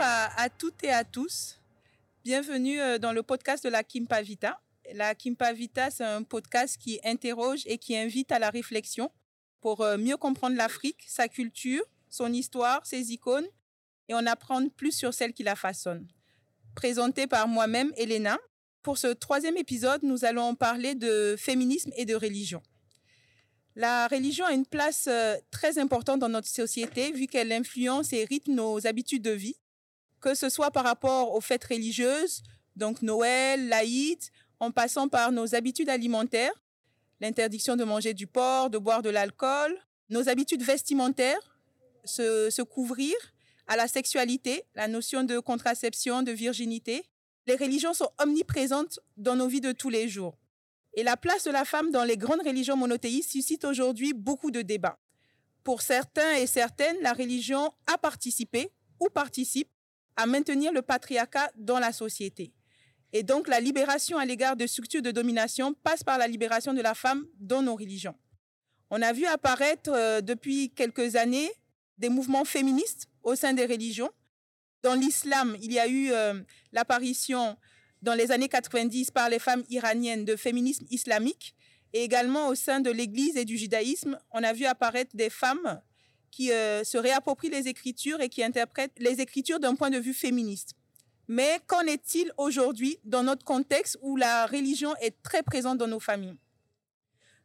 Bonjour à, toutes et à tous. Bienvenue euh, dans le podcast de la Kimpa Vita. La Kimpa Vita, c'est un podcast qui interroge et qui invite à la réflexion pour euh, mieux comprendre l'Afrique, sa culture, son histoire, ses icônes et en apprendre plus sur celle qui la façonne. Présenté par moi-même, Elena. Pour ce troisième épisode, nous allons parler de féminisme et de religion. La religion a une place euh, très importante dans notre société vu qu'elle influence et rythme nos habitudes de vie, que ce soit par rapport aux fêtes religieuses, donc Noël, l'Aïd, en passant par nos habitudes alimentaires, l'interdiction de manger du porc, de boire de l'alcool, nos habitudes vestimentaires, se, couvrir, à la sexualité, la notion de contraception, de virginité. Les religions sont omniprésentes dans nos vies de tous les jours. Et la place de la femme dans les grandes religions monothéistes suscite aujourd'hui beaucoup de débats. Pour certains et certaines, la religion a participé ou participe à maintenir le patriarcat dans la société. Et donc la libération à l'égard de structures de domination passe par la libération de la femme dans nos religions. On a vu apparaître euh, depuis quelques années des mouvements féministes au sein des religions. Dans l'islam, il y a eu euh, l'apparition dans les années 90 par les femmes iraniennes de féminisme islamique et également au sein de l'Église et du judaïsme, on a vu apparaître des femmes qui euh, se réapproprient les écritures et qui interprètent les écritures d'un point de vue féministe. Mais qu'en est-il aujourd'hui dans notre contexte où la religion est très présente dans nos familles?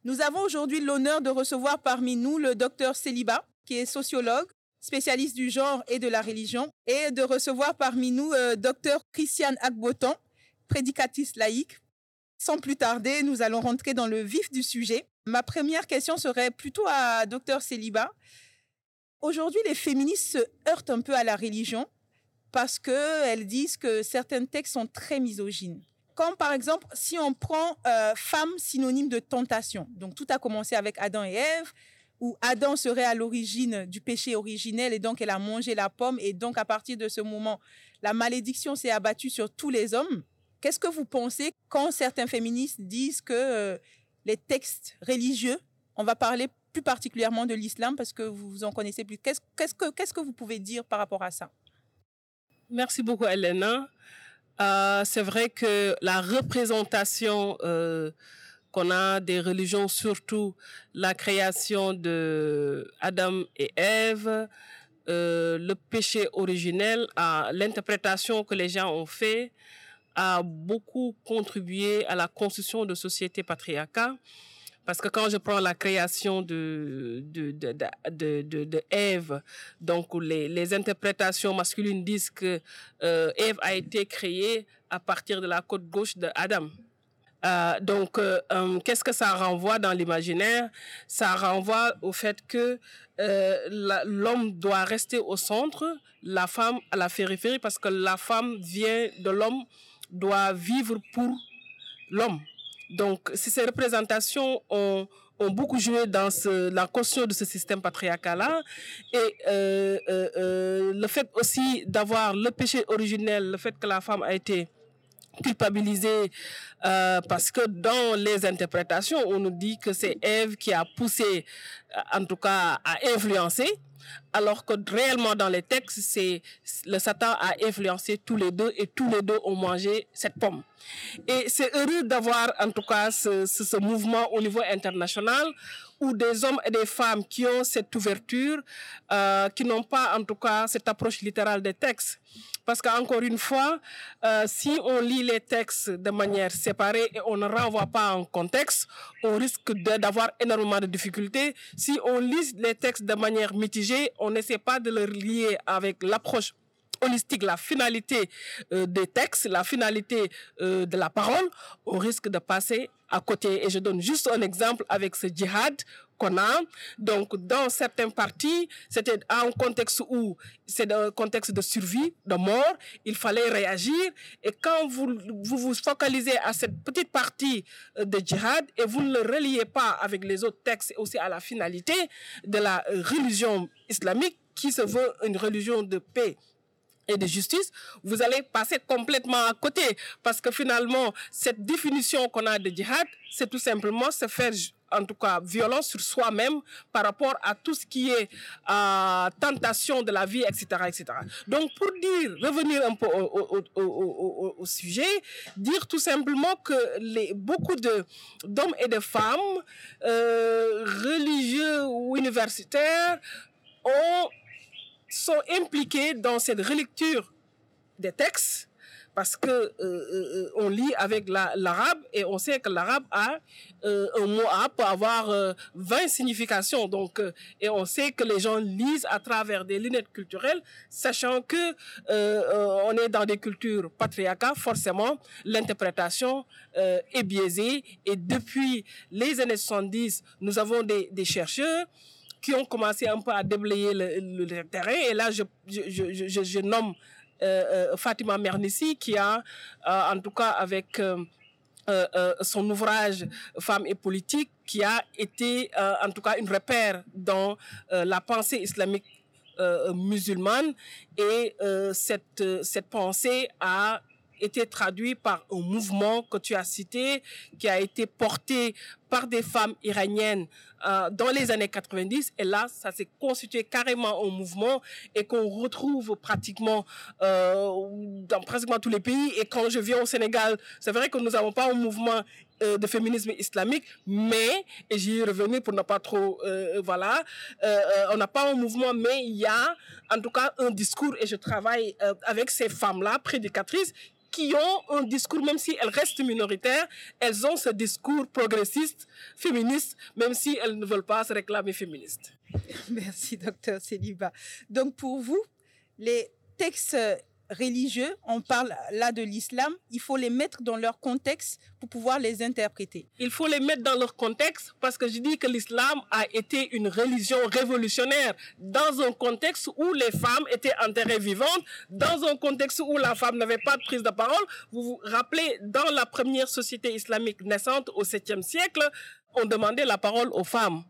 Nous avons aujourd'hui l'honneur de recevoir parmi nous le docteur Céliba, qui est sociologue, spécialiste du genre et de la religion, et de recevoir parmi nous euh, docteur Christiane Agboton, prédicatrice laïque. Sans plus tarder, nous allons rentrer dans le vif du sujet. Ma première question serait plutôt à docteur Céliba. Aujourd'hui, les féministes se heurtent un peu à la religion parce qu'elles disent que certains textes sont très misogynes. Comme par exemple, si on prend euh, femme synonyme de tentation. Donc tout a commencé avec Adam et Ève, où Adam serait à l'origine du péché originel et donc elle a mangé la pomme et donc à partir de ce moment, la malédiction s'est abattue sur tous les hommes. Qu'est-ce que vous pensez quand certains féministes disent que euh, les textes religieux, on va parler plus particulièrement de l'islam parce que vous en connaissez plus, qu'est-ce, que, vous pouvez dire par rapport à ça? Merci beaucoup, Elena. Euh, c'est vrai que la représentation euh, qu'on a des religions, surtout la création de Adam et Ève, le péché originel, l'interprétation que les gens ont fait, a beaucoup contribué à la construction de sociétés patriarcales. Parce que quand je prends la création de, de, de, de, donc les, les interprétations masculines disent que euh, a été créée à partir de la côte gauche de Adam. Euh, donc, euh, euh, qu'est-ce que ça renvoie dans l'imaginaire? Ça renvoie au fait que l'homme doit rester au centre, la femme à la périphérie, parce que la femme vient de l'homme doit vivre pour l'homme. Donc, ces représentations ont, beaucoup joué dans la construction de ce système patriarcal-là. Et euh, euh, euh, le fait aussi d'avoir le péché originel, le fait que la femme a été culpabilisée parce que dans les interprétations, on nous dit que c'est Ève qui a poussé, en tout cas, à influencer alors que réellement dans les textes, c'est le Satan a influencé tous les deux et tous les deux ont mangé cette pomme. Et c'est heureux d'avoir en tout cas ce, ce, ce, mouvement au niveau international où des hommes et des femmes qui ont cette ouverture, euh, qui n'ont pas en tout cas cette approche littérale des textes. Parce qu'encore une fois, euh, si on lit les textes de manière séparée et on ne renvoie pas en contexte, on risque d'avoir énormément de difficultés. Si on lit les textes de manière mitigée, on n'essaie pas de le lier avec l'approche holistique, la finalité euh, des textes, la finalité euh, de la parole, on risque de passer à côté. Et je donne juste un exemple avec ce djihad qu'on a. Donc, dans certaines parties, c'était un contexte où c'est un contexte de survie, de mort. Il fallait réagir. Et quand vous vous, vous focalisez à cette petite partie euh, de djihad et vous ne le reliez pas avec les autres textes et aussi à la finalité de la religion islamique qui se veut une religion de paix et de justice, vous allez passer complètement à côté. Parce que finalement, cette définition qu'on a de djihad, c'est tout simplement se faire en tout cas violent sur soi-même par rapport à tout ce qui est euh, tentation de la vie, etc., etc. Donc pour dire, revenir un peu au, au, au, sujet, dire tout simplement que les, beaucoup d'hommes et de femmes euh, religieux ou universitaires ont, sont impliqués dans cette relecture des textes parce que euh, euh, on lit avec l'arabe et on sait que l'arabe a euh, un mot A peut avoir 20 significations. Donc et on sait que les gens lisent à travers des lunettes culturelles sachant que on est dans des cultures patriarcales forcément l'interprétation est biaisée. Et depuis les années 70 nous avons des, des chercheurs qui ont commencé un peu à déblayer le, terrain. Et là je nomme euh, euh, Fatima Mernissi qui a, euh, en tout cas avec son ouvrage Femmes et politique, qui a été en tout cas une repère dans la pensée islamique musulmane. Et cette, cette pensée a été traduite par un mouvement que tu as cité, qui a été porté par des femmes iraniennes euh, dans les années 90. Et là, ça s'est constitué carrément un mouvement et qu'on retrouve pratiquement euh, dans pratiquement tous les pays. Et quand je viens au Sénégal, c'est vrai que nous n'avons pas un mouvement euh, de féminisme islamique, mais, et j'y revenu pour ne pas trop, voilà, on n'a pas un mouvement, mais il y a en tout cas un discours et je travaille avec ces femmes-là, prédicatrices, qui ont un discours, même si elles restent minoritaires, elles ont ce discours progressiste, féministe, même si elles ne veulent pas se réclamer féministes. Merci, docteur Céliba. Donc, pour vous, les textes religieux, on parle là de l'islam, il faut les mettre dans leur contexte pour pouvoir les interpréter. Il faut les mettre dans leur contexte parce que je dis que l'islam a été une religion révolutionnaire dans un contexte où les femmes étaient enterrées vivantes, dans un contexte où la femme n'avait pas de prise de parole. Vous vous rappelez, dans la première société islamique naissante au 7e siècle, on demandait la parole aux femmes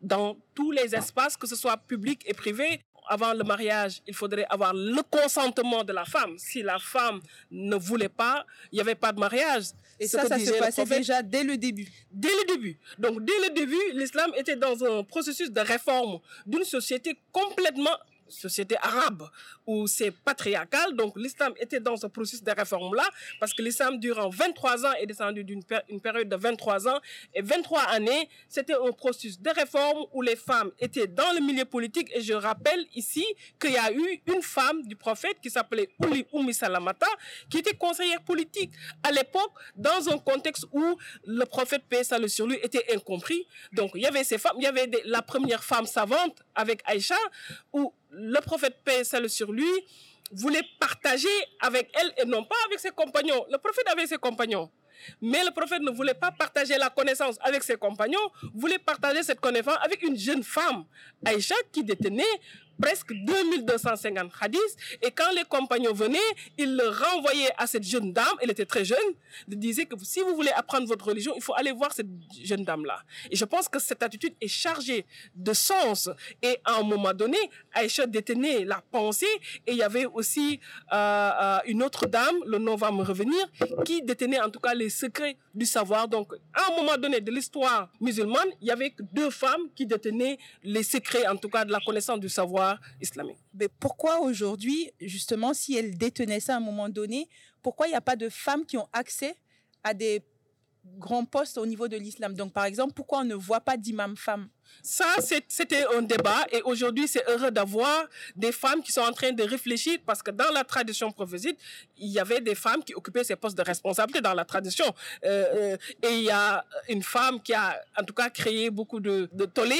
dans tous les espaces, que ce soit public et privé avant le mariage, il faudrait avoir le consentement de la femme. Si la femme ne voulait pas, il n'y avait pas de mariage. Et ça, ça se passait déjà dès le début. Dès le début. Donc, dès le début, l'islam était dans un processus de réforme d'une société complètement société arabe où c'est patriarcal. Donc l'islam était dans ce processus de réforme-là parce que l'islam, durant 23 ans, est descendu d'une une période de 23 ans. Et 23 années, c'était un processus de réforme où les femmes étaient dans le milieu politique. Et je rappelle ici qu'il y a eu une femme du prophète qui s'appelait Ouli Oumi Salamata, qui était conseillère politique à l'époque dans un contexte où le prophète, paix salut sur lui, était incompris. Donc il y avait ces femmes, il y avait la première femme savante avec Aïcha, où le prophète paix salut sur lui voulait partager avec elle et non pas avec ses compagnons. Le prophète avait ses compagnons. Mais le prophète ne voulait pas partager la connaissance avec ses compagnons, voulait partager cette connaissance avec une jeune femme, Aïcha, qui détenait presque 2250 hadiths. Et quand les compagnons venaient, ils le renvoyaient à cette jeune dame, elle était très jeune, de disaient que si vous voulez apprendre votre religion, il faut aller voir cette jeune dame-là. Et je pense que cette attitude est chargée de sens. Et à un moment donné, Aïcha détenait la pensée et il y avait aussi euh, euh, une autre dame, le nom va me revenir, qui détenait en tout cas les secrets du savoir. Donc, à un moment donné de l'histoire musulmane, il y avait deux femmes qui détenaient les secrets, en tout cas, de la connaissance du savoir islamique. Mais pourquoi aujourd'hui, justement, si elle détenait ça à un moment donné, pourquoi il n'y a pas de femmes qui ont accès à des grands postes au niveau de l'islam? Donc, par exemple, pourquoi on ne voit pas d'imam femme ça, c'était un débat et aujourd'hui, c'est heureux d'avoir des femmes qui sont en train de réfléchir parce que dans la tradition prophétique, il y avait des femmes qui occupaient ces postes de responsabilité dans la tradition. Euh, euh, et il y a une femme qui a, en tout cas, créé beaucoup de, de tollés.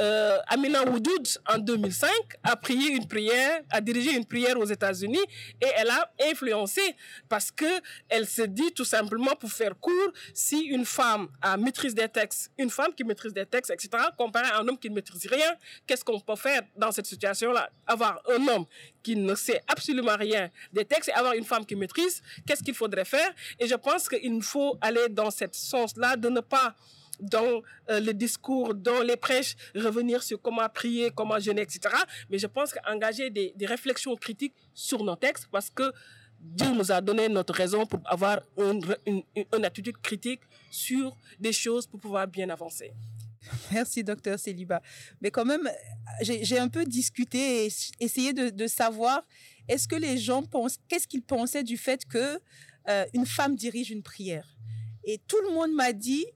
Euh, Amina Woudoud, en 2005, a prié une prière, a dirigé une prière aux États-Unis et elle a influencé parce que elle se dit tout simplement pour faire court, si une femme a maîtrise des textes, une femme qui maîtrise des textes, etc., un homme qui ne maîtrise rien, qu'est-ce qu'on peut faire dans cette situation-là? Avoir un homme qui ne sait absolument rien des textes et avoir une femme qui maîtrise, qu'est-ce qu'il faudrait faire? Et je pense qu'il faut aller dans ce sens-là, de ne pas dans euh, le discours, dans les prêches, revenir sur comment prier, comment jeûner, etc. Mais je pense qu'engager des, réflexions critiques sur nos textes, parce que Dieu nous a donné notre raison pour avoir une, attitude critique sur des choses pour pouvoir bien avancer. Merci, docteur Céliba. Mais quand même, j'ai un peu discuté et essayé de, savoir, est-ce que les gens pensent, qu'est-ce qu'ils pensaient du fait que euh, une femme dirige une prière? Et tout le monde m'a dit,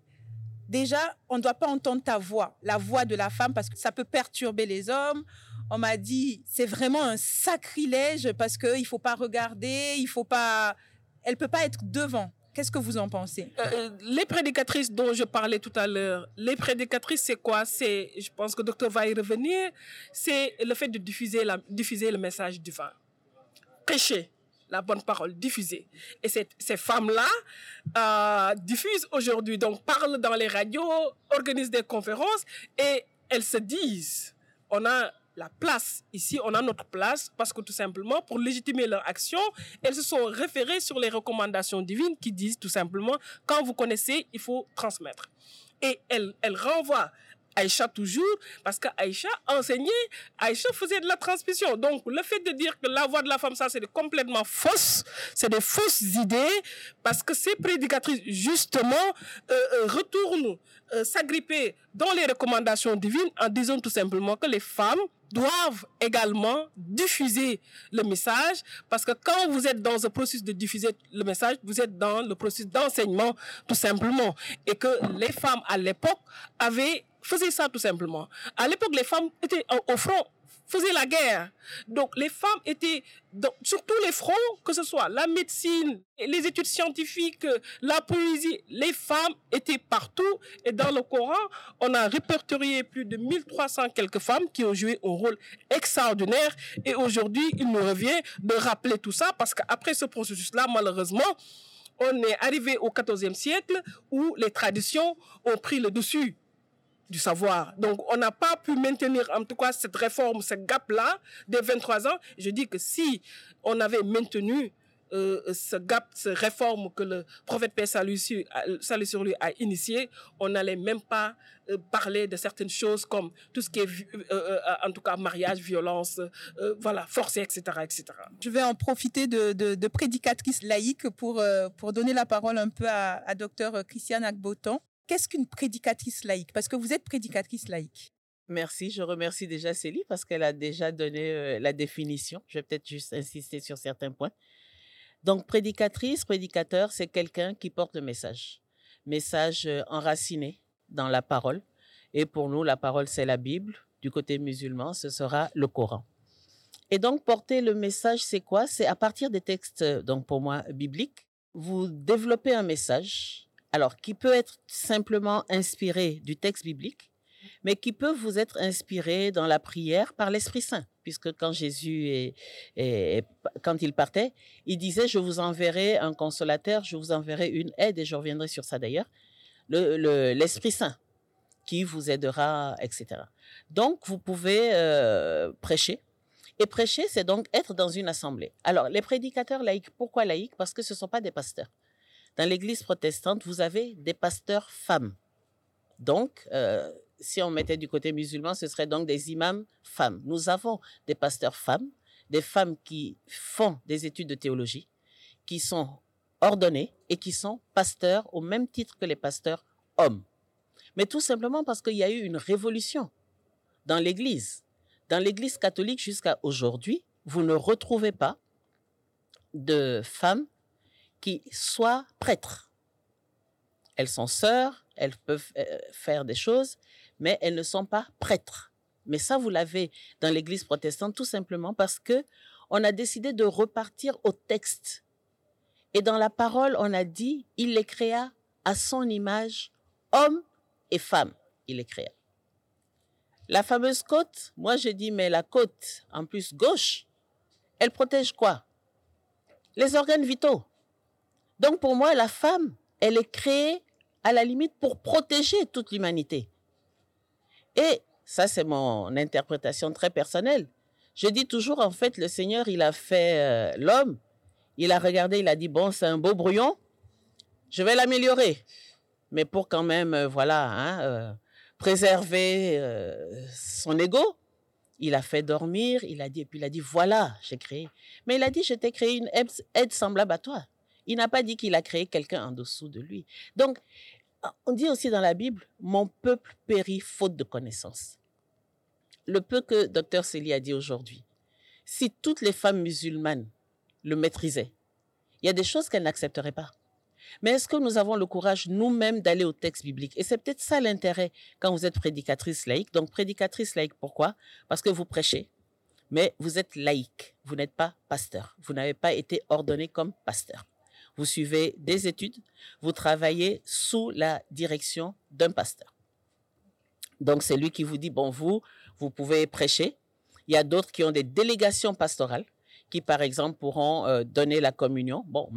déjà, on ne doit pas entendre ta voix, la voix de la femme, parce que ça peut perturber les hommes. On m'a dit, c'est vraiment un sacrilège parce qu'il ne faut pas regarder, il faut pas, elle peut pas être devant. Qu'est-ce que vous en pensez? Euh, euh, Les prédicatrices dont je parlais tout à l'heure, les prédicatrices, c'est quoi? C'est, je pense que le docteur va y revenir, c'est le fait de diffuser, la, diffuser le message divin. Prêcher la bonne parole, diffuser. Et ces femmes-là euh, diffusent aujourd'hui, donc parlent dans les radios, organisent des conférences et elles se disent, on a la place. Ici, on a notre place parce que tout simplement, pour légitimer leur action, elles se sont référées sur les recommandations divines qui disent tout simplement, quand vous connaissez, il faut transmettre. Et elles, elles renvoient Aïcha toujours, parce qu'Aïcha enseignait, Aïcha faisait de la transmission. Donc, le fait de dire que la voix de la femme, ça, c'est complètement fausse, c'est des fausses idées, parce que ces prédicatrices, justement, euh, euh, retournent euh, s'agripper dans les recommandations divines en disant tout simplement que les femmes doivent également diffuser le message parce que quand vous êtes dans un processus de diffuser le message, vous êtes dans le processus d'enseignement tout simplement et que les femmes à l'époque avaient faisaient ça tout simplement. À l'époque, les femmes étaient au front faisaient la guerre. Donc les femmes étaient sur tous les fronts, que ce soit la médecine, les études scientifiques, la poésie, les femmes étaient partout. Et dans le Coran, on a répertorié plus de 1300 quelques femmes qui ont joué un rôle extraordinaire. Et aujourd'hui, il nous revient de rappeler tout ça parce qu'après ce processus-là, malheureusement, on est arrivé au XIVe siècle où les traditions ont pris le dessus du savoir. Donc, on n'a pas pu maintenir, en tout cas, cette réforme, ce gap-là, des 23 ans. Je dis que si on avait maintenu euh, ce gap, cette réforme que le prophète Père salut sur lui a initié, on n'allait même pas euh, parler de certaines choses comme tout ce qui est, euh, en tout cas, mariage, violence, voilà, forcé, etc., etc. Je vais en profiter de, de, prédicatrice laïque pour, pour donner la parole un peu à, à docteur Christiane Agboton qu'est-ce qu'une prédicatrice laïque? Parce que vous êtes prédicatrice laïque. Merci, je remercie déjà Célie parce qu'elle a déjà donné euh, la définition. Je vais peut-être juste insister sur certains points. Donc, prédicatrice, prédicateur, c'est quelqu'un qui porte le message. Message euh, enraciné dans la parole. Et pour nous, la parole, c'est la Bible. Du côté musulman, ce sera le Coran. Et donc, porter le message, c'est quoi? C'est à partir des textes, donc pour moi, bibliques, vous développez un message alors qui peut être simplement inspiré du texte biblique, mais qui peut vous être inspiré dans la prière par l'Esprit Saint, puisque quand Jésus est, quand il partait, il disait je vous enverrai un consolateur, je vous enverrai une aide et je reviendrai sur ça d'ailleurs, l'Esprit Saint qui vous aidera, etc. Donc vous pouvez euh, prêcher. Et prêcher, c'est donc être dans une assemblée. Alors, les prédicateurs laïcs, pourquoi laïcs? Parce que ce ne sont pas des pasteurs. Dans l'Église protestante, vous avez des pasteurs femmes. Donc, euh, si on mettait du côté musulman, ce serait donc des imams femmes. Nous avons des pasteurs femmes, des femmes qui font des études de théologie, qui sont ordonnées et qui sont pasteurs au même titre que les pasteurs hommes. Mais tout simplement parce qu'il y a eu une révolution dans l'Église. Dans l'Église catholique jusqu'à aujourd'hui, vous ne retrouvez pas de femmes qui soient prêtres. Elles sont sœurs, elles peuvent euh, faire des choses, mais elles ne sont pas prêtres. Mais ça, vous l'avez dans l'Église protestante tout simplement parce que on a décidé de repartir au texte. Et dans la parole, on a dit, il les créa à son image, homme et femme, il les créa. La fameuse côte, moi je dis, mais la côte, en plus gauche, elle protège quoi? Les organes vitaux. Donc pour moi, la femme, elle est créée à la limite pour protéger toute l'humanité. Et ça, c'est mon interprétation très personnelle. Je dis toujours, en fait, le Seigneur, il a fait euh, l'homme, il a regardé, il a dit, bon, c'est un beau brouillon, je vais l'améliorer. Mais pour quand même, euh, voilà, hein, euh, préserver son ego, il a fait dormir, il a dit, et puis il a dit, voilà, j'ai créé. Mais il a dit, je t'ai créé une aide semblable à toi. Il n'a pas dit qu'il a créé quelqu'un en dessous de lui. Donc, on dit aussi dans la Bible, mon peuple périt faute de connaissance. Le peu que Dr. Célie a dit aujourd'hui, si toutes les femmes musulmanes le maîtrisaient, il y a des choses qu'elles n'accepteraient pas. Mais est-ce que nous avons le courage nous-mêmes d'aller au texte biblique? Et c'est peut-être ça l'intérêt quand vous êtes prédicatrice laïque. Donc prédicatrice laïque, pourquoi? Parce que vous prêchez, mais vous êtes laïque. Vous n'êtes pas pasteur. Vous n'avez pas été ordonné comme pasteur. Vous suivez des études, vous travaillez sous la direction d'un pasteur. Donc c'est lui qui vous dit, bon, vous, vous pouvez prêcher. Il y a d'autres qui ont des délégations pastorales qui, par exemple, pourront euh, donner la communion. Bon,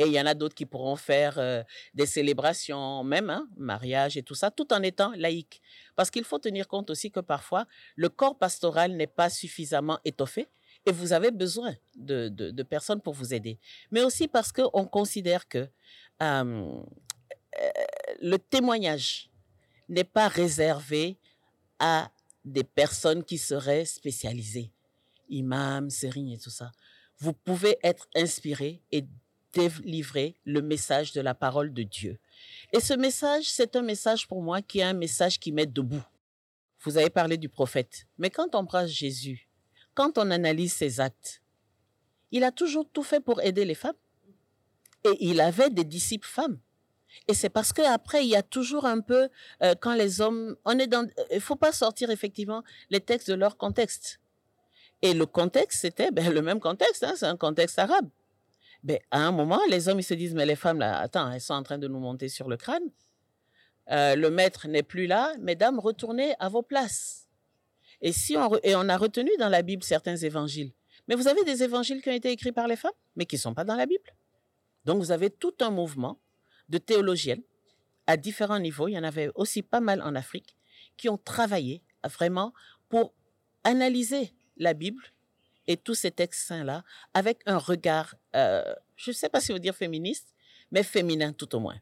et il y en a d'autres qui pourront faire euh, des célébrations, même hein, mariage et tout ça, tout en étant laïque. Parce qu'il faut tenir compte aussi que parfois, le corps pastoral n'est pas suffisamment étoffé et vous avez besoin de, de, personnes pour vous aider. Mais aussi parce qu'on considère que euh, le témoignage n'est pas réservé à des personnes qui seraient spécialisées, imams, sérignes et tout ça. Vous pouvez être inspiré et délivrer le message de la parole de Dieu. Et ce message, c'est un message pour moi qui est un message qui met debout. Vous avez parlé du prophète, mais quand on prend Jésus, quand on analyse ses actes, il a toujours tout fait pour aider les femmes. Et il avait des disciples femmes. Et c'est parce qu'après, il y a toujours un peu, euh, quand les hommes, on est dans, il faut pas sortir effectivement les textes de leur contexte. Et le contexte, c'était ben, le même contexte, hein, c'est un contexte arabe. Ben, à un moment, les hommes, ils se disent, mais les femmes, là, attends, elles sont en train de nous monter sur le crâne. Euh, le maître n'est plus là, mesdames, retournez à vos places. Et, si on, et on a retenu dans la Bible certains évangiles. Mais vous avez des évangiles qui ont été écrits par les femmes, mais qui ne sont pas dans la Bible. Donc vous avez tout un mouvement de théologiennes à différents niveaux. Il y en avait aussi pas mal en Afrique qui ont travaillé vraiment pour analyser la Bible et tous ces textes saints-là avec un regard, euh, je ne sais pas si veut dire féministe, mais féminin tout au moins.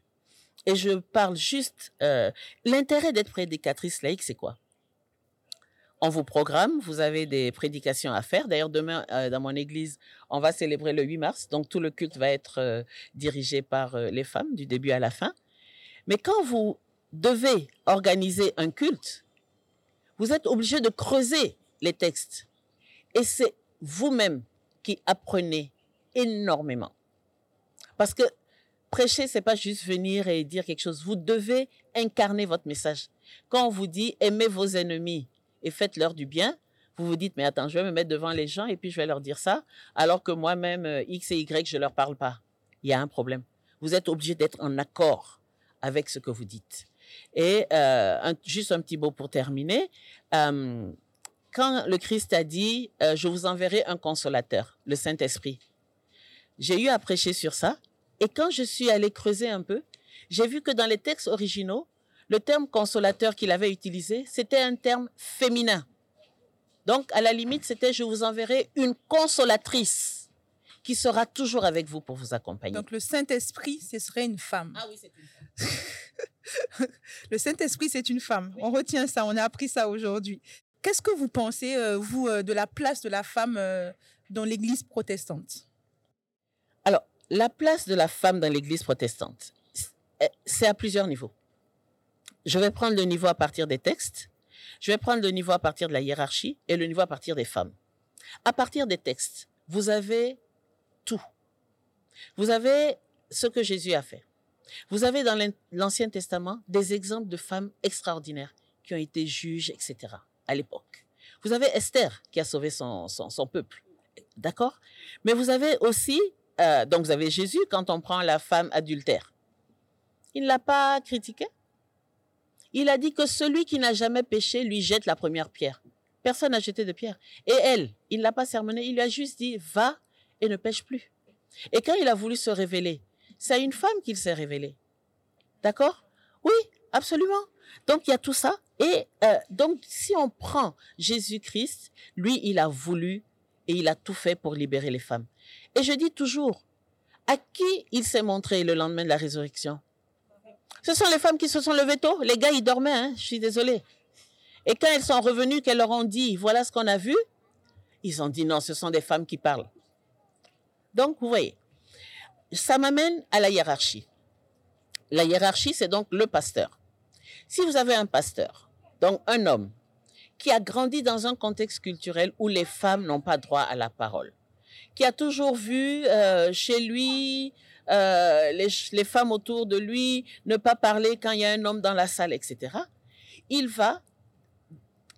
Et je parle juste, euh, l'intérêt d'être prédicatrice laïque, c'est quoi? On vous programme, vous avez des prédications à faire. D'ailleurs, demain, euh, dans mon église, on va célébrer le 8 mars, donc tout le culte va être dirigé par les femmes du début à la fin. Mais quand vous devez organiser un culte, vous êtes obligé de creuser les textes. Et c'est vous-même qui apprenez énormément. Parce que prêcher, c'est pas juste venir et dire quelque chose. Vous devez incarner votre message. Quand on vous dit aimez vos ennemis et faites-leur du bien, vous vous dites mais attends, je vais me mettre devant les gens et puis je vais leur dire ça, alors que moi-même euh, X et Y, je leur parle pas. Il y a un problème. Vous êtes obligé d'être en accord avec ce que vous dites. Et euh, juste un petit mot pour terminer. Euh, quand le Christ a dit, je vous enverrai un consolateur, le Saint-Esprit, j'ai eu à prêcher sur ça. Et quand je suis allé creuser un peu, j'ai vu que dans les textes originaux, le terme consolateur qu'il avait utilisé, c'était un terme féminin. Donc, à la limite, c'était je vous enverrai une consolatrice qui sera toujours avec vous pour vous accompagner. Donc, le Saint-Esprit, ce serait une femme. Ah oui, c'est une femme. le Saint-Esprit, c'est une femme. On retient ça, on a appris ça aujourd'hui. Qu'est-ce que vous pensez, euh, vous, euh, de la place de la femme euh, dans l'Église protestante? Alors, la place de la femme dans l'Église protestante, c'est à plusieurs niveaux. Je vais prendre le niveau à partir des textes, je vais prendre le niveau à partir de la hiérarchie et le niveau à partir des femmes. À partir des textes, vous avez tout. Vous avez ce que Jésus a fait. Vous avez dans l'Ancien Testament des exemples de femmes extraordinaires qui ont été juges, etc à l'époque. Vous avez Esther qui a sauvé son, son, peuple. D'accord? Mais vous avez aussi, euh, donc vous avez Jésus quand on prend la femme adultère. Il ne l'a pas critiqué? Il a dit que celui qui n'a jamais péché lui jette la première pierre. Personne n'a jeté de pierre. Et elle, il l'a pas sermonné, il lui a juste dit, va et ne pêche plus. Et quand il a voulu se révéler, c'est à une femme qu'il s'est révélé. D'accord? Oui, absolument. Donc il y a tout ça. Et euh, donc si on prend Jésus-Christ, lui, il a voulu et il a tout fait pour libérer les femmes. Et je dis toujours, à qui il s'est montré le lendemain de la résurrection? Ce sont les femmes qui se sont levées tôt. Les gars, ils dormaient, hein, je suis désolée. Et quand elles sont revenues, qu'elles leur ont dit, voilà ce qu'on a vu, ils ont dit non, ce sont des femmes qui parlent. Donc, vous voyez, ça m'amène à la hiérarchie. La hiérarchie, c'est donc le pasteur. Si vous avez un pasteur, donc un homme, qui a grandi dans un contexte culturel où les femmes n'ont pas droit à la parole, qui a toujours vu euh, chez lui euh, les, femmes autour de lui ne pas parler quand il y a un homme dans la salle, etc., il va,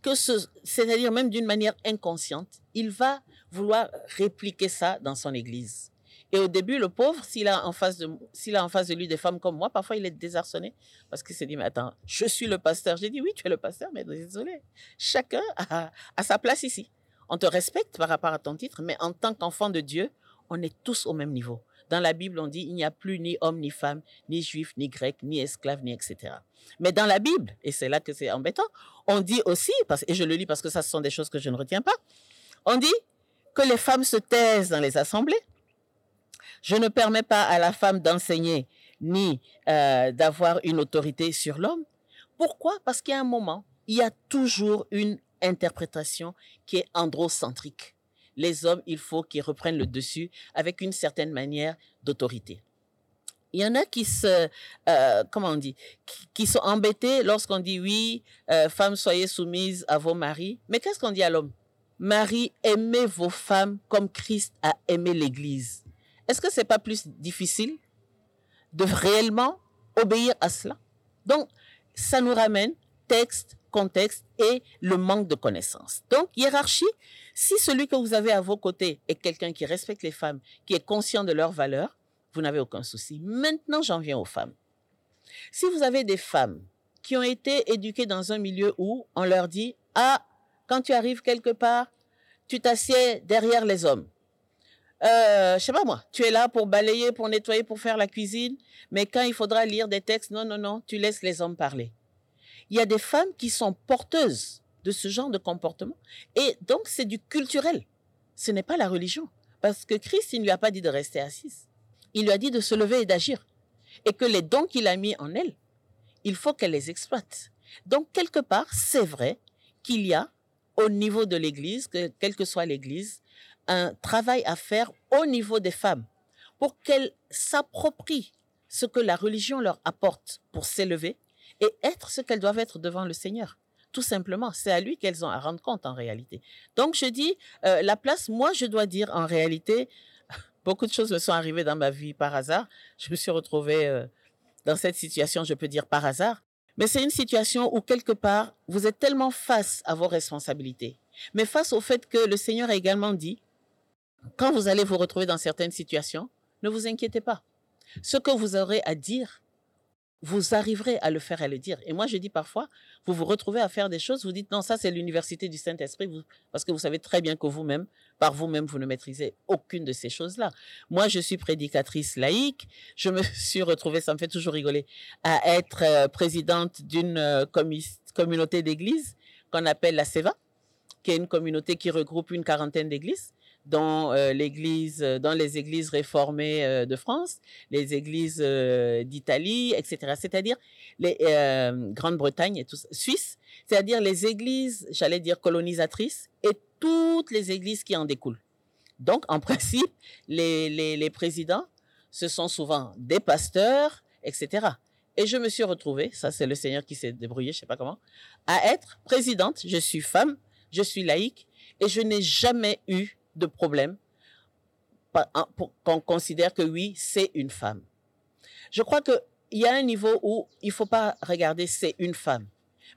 que c'est-à-dire même d'une manière inconsciente, il va vouloir répliquer ça dans son église. Et au début, le pauvre, s'il a en face de, lui des femmes comme moi, parfois il est désarçonné parce qu'il s'est dit, mais attends, je suis le pasteur. J'ai dit, oui, tu es le pasteur, mais désolé. Chacun a sa place ici. On te respecte par rapport à ton titre, mais en tant qu'enfant de Dieu, on est tous au même niveau. Dans la Bible, on dit, il n'y a plus ni homme, ni femme, ni juif, ni grec, ni esclave, ni etc. Mais dans la Bible, et c'est là que c'est embêtant, on dit aussi, parce, et je le lis parce que ça, ce sont des choses que je ne retiens pas, on dit que les femmes se taisent dans les assemblées, je ne permets pas à la femme d'enseigner ni euh, d'avoir une autorité sur l'homme. Pourquoi? Parce qu'il y a un moment, il y a toujours une interprétation qui est androcentrique. Les hommes, il faut qu'ils reprennent le dessus avec une certaine manière d'autorité. Il y en a qui se, euh, comment on dit, qui, sont embêtés lorsqu'on dit oui, euh, femmes, soyez soumises à vos maris. Mais qu'est-ce qu'on dit à l'homme? Marie, aimez vos femmes comme Christ a aimé l'Église. Est-ce que c'est pas plus difficile de réellement obéir à cela? Donc, ça nous ramène texte, contexte et le manque de connaissances. Donc, hiérarchie, si celui que vous avez à vos côtés est quelqu'un qui respecte les femmes, qui est conscient de leurs valeurs, vous n'avez aucun souci. Maintenant, j'en viens aux femmes. Si vous avez des femmes qui ont été éduquées dans un milieu où on leur dit, ah, quand tu arrives quelque part, tu t'assieds derrière les hommes euh, je sais pas moi, tu es là pour balayer, pour nettoyer, pour faire la cuisine, mais quand il faudra lire des textes, non, non, non, tu laisses les hommes parler. Il y a des femmes qui sont porteuses de ce genre de comportement, et donc c'est du culturel. Ce n'est pas la religion, parce que Christ, il ne lui a pas dit de rester assise. Il lui a dit de se lever et d'agir, et que les dons qu'il a mis en elle, il faut qu'elle les exploite. Donc quelque part, c'est vrai qu'il y a au niveau de l'Église, que, quelle que soit l'Église, un travail à faire au niveau des femmes pour qu'elles s'approprient ce que la religion leur apporte pour s'élever et être ce qu'elles doivent être devant le Seigneur. Tout simplement, c'est à lui qu'elles ont à rendre compte en réalité. Donc je dis, euh, la place, moi je dois dire en réalité, beaucoup de choses me sont arrivées dans ma vie par hasard. Je me suis retrouvée euh, dans cette situation, je peux dire par hasard. Mais c'est une situation où quelque part, vous êtes tellement face à vos responsabilités, mais face au fait que le Seigneur a également dit, quand vous allez vous retrouver dans certaines situations, ne vous inquiétez pas. Ce que vous aurez à dire, vous arriverez à le faire et à le dire. Et moi, je dis parfois, vous vous retrouvez à faire des choses, vous dites non, ça c'est l'université du Saint-Esprit, parce que vous savez très bien que vous-même, par vous-même, vous ne maîtrisez aucune de ces choses-là. Moi, je suis prédicatrice laïque, je me suis retrouvée, ça me fait toujours rigoler, à être euh, présidente d'une euh, communauté d'églises qu'on appelle la SEVA, qui est une communauté qui regroupe une quarantaine d'églises dans euh, l'église, euh, dans les églises réformées euh, de France, les églises d'Italie, etc. C'est-à-dire les Grande-Bretagne et tout Suisse, c'est-à-dire les églises, j'allais dire colonisatrices et toutes les églises qui en découlent. Donc, en principe, les, les, les présidents, ce sont souvent des pasteurs, etc. Et je me suis retrouvée, ça c'est le Seigneur qui s'est débrouillé, je sais pas comment, à être présidente. Je suis femme, je suis laïque et je n'ai jamais eu de problème qu'on considère que oui, c'est une femme. Je crois qu'il y a un niveau où il ne faut pas regarder c'est une femme,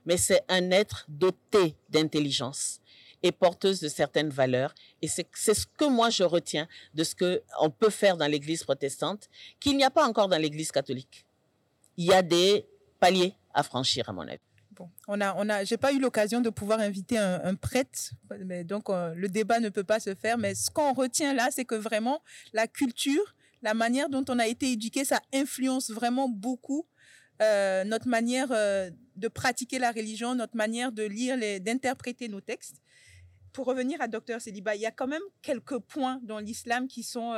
mais c'est un être doté d'intelligence et porteuse de certaines valeurs. Et c'est ce que moi je retiens de ce qu'on peut faire dans l'Église protestante, qu'il n'y a pas encore dans l'Église catholique. Il y a des paliers à franchir, à mon avis. Bon, on a, on a, j'ai pas eu l'occasion de pouvoir inviter un, prêtre, mais donc euh, le débat ne peut pas se faire. Mais ce qu'on retient là, c'est que vraiment la culture, la manière dont on a été éduqué, ça influence vraiment beaucoup euh, notre manière euh, de pratiquer la religion, notre manière de lire, d'interpréter nos textes. Pour revenir à Docteur Célibat, il y a quand même quelques points dans l'islam qui sont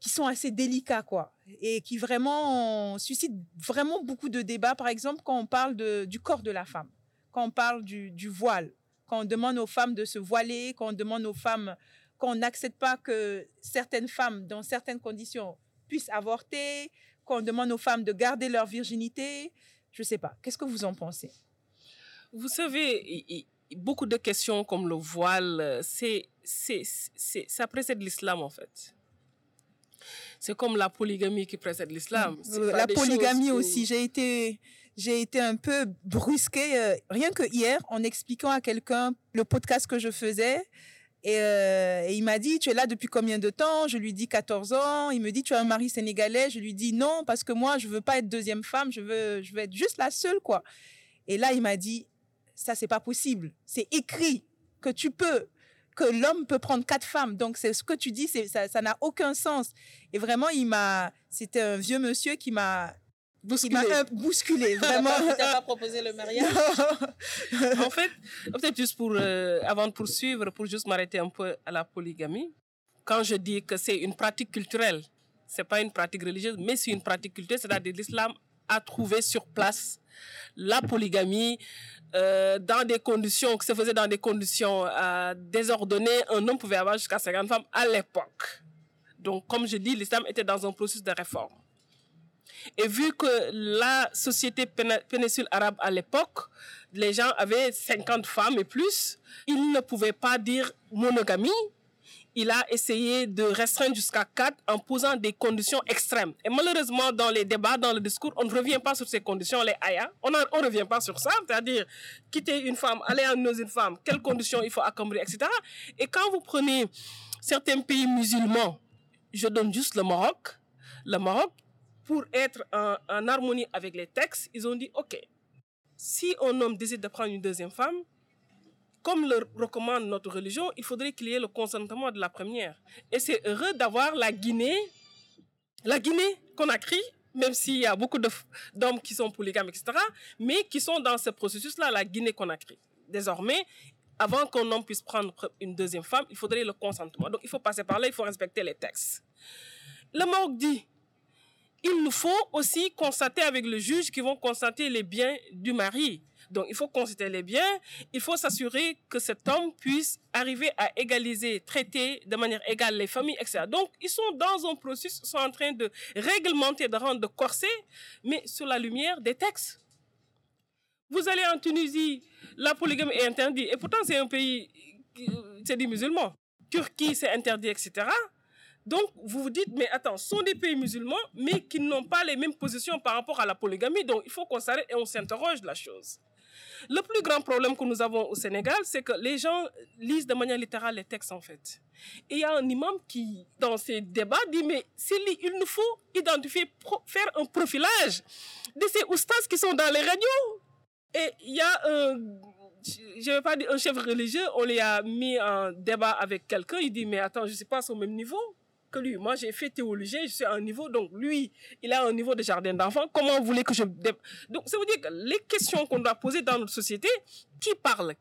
qui sont assez délicats, quoi, et qui vraiment suscitent vraiment beaucoup de débats. Par exemple, quand on parle du corps de la femme, quand on parle du, voile, quand on demande aux femmes de se voiler, quand on demande aux femmes, quand on n'accepte pas que certaines femmes, dans certaines conditions, puissent avorter, qu'on demande aux femmes de garder leur virginité. Je sais pas. Qu'est-ce que vous en pensez? Vous savez, beaucoup de questions comme le voile, c'est, c'est, c'est, ça précède l'islam en fait. C'est comme la polygamie qui précède l'islam. La polygamie aussi, j'ai été, j'ai été un peu brusquée, euh, rien que hier, en expliquant à quelqu'un le podcast que je faisais. Euh, et, il m'a dit, tu es là depuis combien de temps? Je lui dis 14 ans. Il me dit, tu as un mari sénégalais? Je lui dis non, parce que moi, je veux pas être deuxième femme, je veux, je veux être juste la seule, quoi. Et là, il m'a dit, ça, c'est pas possible. C'est écrit que tu peux que l'homme peut prendre quatre femmes. Donc, c'est ce que tu dis, c'est, ça, n'a aucun sens. Et vraiment, il m'a, c'était un vieux monsieur qui m'a, bousculé, bousculé vraiment. il t'a pas proposé le mariage? En fait, peut-être juste pour, euh, avant de poursuivre, pour juste m'arrêter un peu à la polygamie. Quand je dis que c'est une pratique culturelle, c'est pas une pratique religieuse, mais c'est une pratique culturelle, c'est-à-dire l'islam a trouvé sur place la polygamie euh, dans des conditions, que se dans des conditions euh, désordonnées. Un homme pouvait avoir jusqu'à 50 femmes à l'époque. Donc, comme je dis, l'islam était dans un processus de réforme. Et vu que la société péninsule arabe à l'époque, les gens avaient 50 femmes et plus, ils ne pouvaient pas dire monogamie, il a essayé de restreindre jusqu'à 4 en posant des conditions extrêmes. Et malheureusement, dans les débats, dans le discours, on ne revient pas sur ces conditions, les. On ne revient pas sur ça, c'est-à-dire quitter une femme, aller en une femme, quelles conditions il faut accomplir, etc. Et quand vous prenez certains pays musulmans, je donne juste le Maroc, le Maroc, pour être en, en harmonie avec les textes, ils ont dit, OK, si un homme décide de prendre une deuxième femme, comme le recommande notre religion, il faudrait qu'il y ait le consentement de la première. Et c'est heureux d'avoir la Guinée, la Guinée Conakry, même s'il y a beaucoup d'hommes qui sont polygames, etc., mais qui sont dans ce processus-là, la Guinée Conakry. Désormais, avant qu'un homme puisse prendre une deuxième femme, il faudrait le consentement. Donc il faut passer par là, il faut respecter les textes. Le Maroc dit, il nous faut aussi constater avec le juge qui vont constater les biens du mari. Donc, il faut considérer les biens. Il faut s'assurer que cet homme puisse arriver à égaliser, traiter de manière égale les familles, etc. Donc, ils sont dans un processus, ils sont en train de réglementer, de rendre de corset, mais sur la lumière des textes. Vous allez en Tunisie, la polygamie est interdite. Et pourtant, c'est un pays, c'est des musulmans. Turquie, c'est interdit, etc. Donc, vous vous dites, mais attends, ce sont des pays musulmans, mais qui n'ont pas les mêmes positions par rapport à la polygamie. Donc, il faut qu'on s'arrête et on s'interroge la chose. Le plus grand problème que nous avons au Sénégal, c'est que les gens lisent de manière littérale les textes, en fait. Et il y a un imam qui, dans ces débats, dit, mais il nous faut identifier, faire un profilage de ces oustas qui sont dans les radios. Et il y a un, je ne vais pas dire un chef religieux, on les a mis en débat avec quelqu'un, il dit, mais attends, je ne suis pas au même niveau que lui. Moi, j'ai fait théologie, je suis à un niveau, donc lui, il a un niveau de jardin d'enfants. Comment voulez que je... Donc, ça veut dire que les questions qu'on doit poser dans notre société, qui parle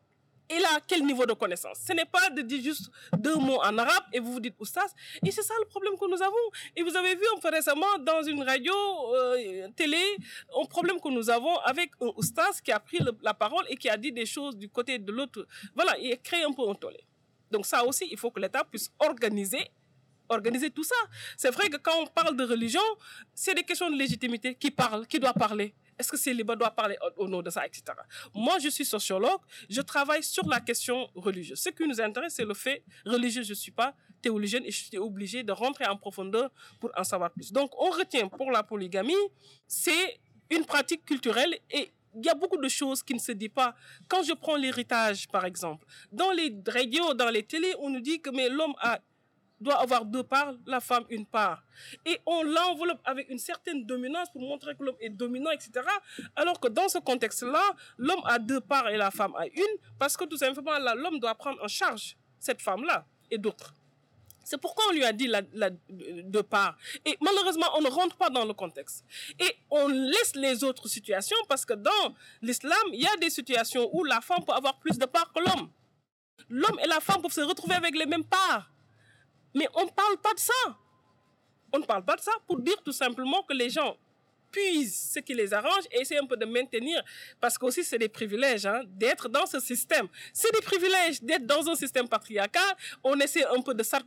et là, quel niveau de connaissance? Ce n'est pas de dire juste deux mots en arabe et vous vous dites oustas. Et c'est ça le problème que nous avons. Et vous avez vu un peu récemment dans une radio, euh, télé, un problème que nous avons avec un oustas qui a pris la parole et qui a dit des choses du côté de l'autre. Voilà, il a créé un peu un tollé. Donc ça aussi, il faut que l'État puisse organiser organiser tout ça. C'est vrai que quand on parle de religion, c'est des questions de légitimité. Qui parle Qui doit parler est-ce que Célibat doit parler au nom de ça, etc. Moi, je suis sociologue, je travaille sur la question religieuse. Ce qui nous intéresse, c'est le fait religieux. Je ne suis pas théologienne et je suis obligée de rentrer en profondeur pour en savoir plus. Donc, on retient pour la polygamie, c'est une pratique culturelle et il y a beaucoup de choses qui ne se disent pas. Quand je prends l'héritage, par exemple, dans les radios, dans les télés, on nous dit que l'homme a doit avoir deux parts, la femme une part. Et on l'enveloppe avec une certaine dominance pour montrer que l'homme est dominant, etc. Alors que dans ce contexte-là, l'homme a deux parts et la femme a une, parce que tout simplement, l'homme doit prendre en charge cette femme-là et d'autres. C'est pourquoi on lui a dit la, deux parts. Et malheureusement, on ne rentre pas dans le contexte. Et on laisse les autres situations parce que dans l'islam, il y a des situations où la femme peut avoir plus de parts que l'homme. L'homme et la femme peuvent se retrouver avec les mêmes parts. Mais on ne parle pas de ça. On ne parle pas de ça pour dire tout simplement que les gens puisent ce qui les arrange et essaient un peu de maintenir, parce qu'aussi c'est des privilèges hein, d'être dans ce système. C'est des privilèges d'être dans un système patriarcal. On essaie un peu de s'arc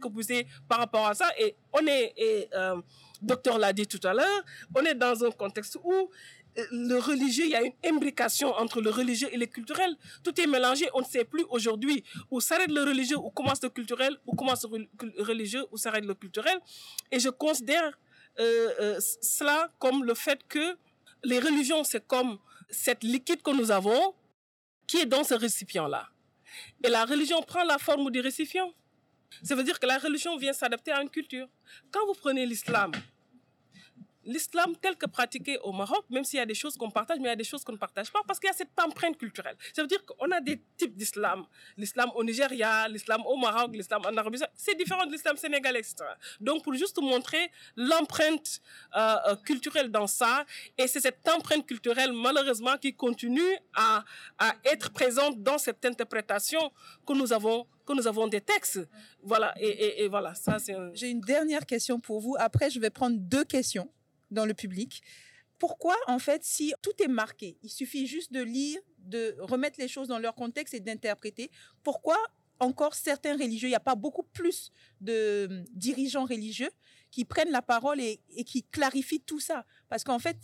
par rapport à ça et on est, et, euh, docteur l'a dit tout à l'heure, on est dans un contexte où le religieux, il y a une imbrication entre le religieux et le culturel. Tout est mélangé. On ne sait plus aujourd'hui où s'arrête le religieux, où commence le culturel, où commence le religieux, où s'arrête le culturel. Et je considère euh, euh, cela comme le fait que les religions, c'est comme cette liquide que nous avons qui est dans ce récipient-là. Et la religion prend la forme du récipient. Ça veut dire que la religion vient s'adapter à une culture. Quand vous prenez l'islam, l'islam tel que pratiqué au Maroc, même s'il y a des choses qu'on partage, mais il y a des choses qu'on ne partage pas, parce qu'il y a cette empreinte culturelle. Ça veut dire qu'on a des types d'islam. L'islam au Nigeria, l'islam au Maroc, l'islam en Arabie c'est différent de l'islam sénégalais, etc. Donc, pour juste montrer l'empreinte euh, euh, culturelle dans ça, et c'est cette empreinte culturelle, malheureusement, qui continue à, être présente dans cette interprétation que nous avons que nous avons des textes. Voilà, et, et, voilà, ça c'est... J'ai une dernière question pour vous. Après, je vais prendre deux questions dans le public. Pourquoi, en fait, si tout est marqué, il suffit juste de lire, de remettre les choses dans leur contexte et d'interpréter, pourquoi encore certains religieux, il n'y a pas beaucoup plus de hum, dirigeants religieux qui prennent la parole et, qui clarifient tout ça? Parce qu'en fait,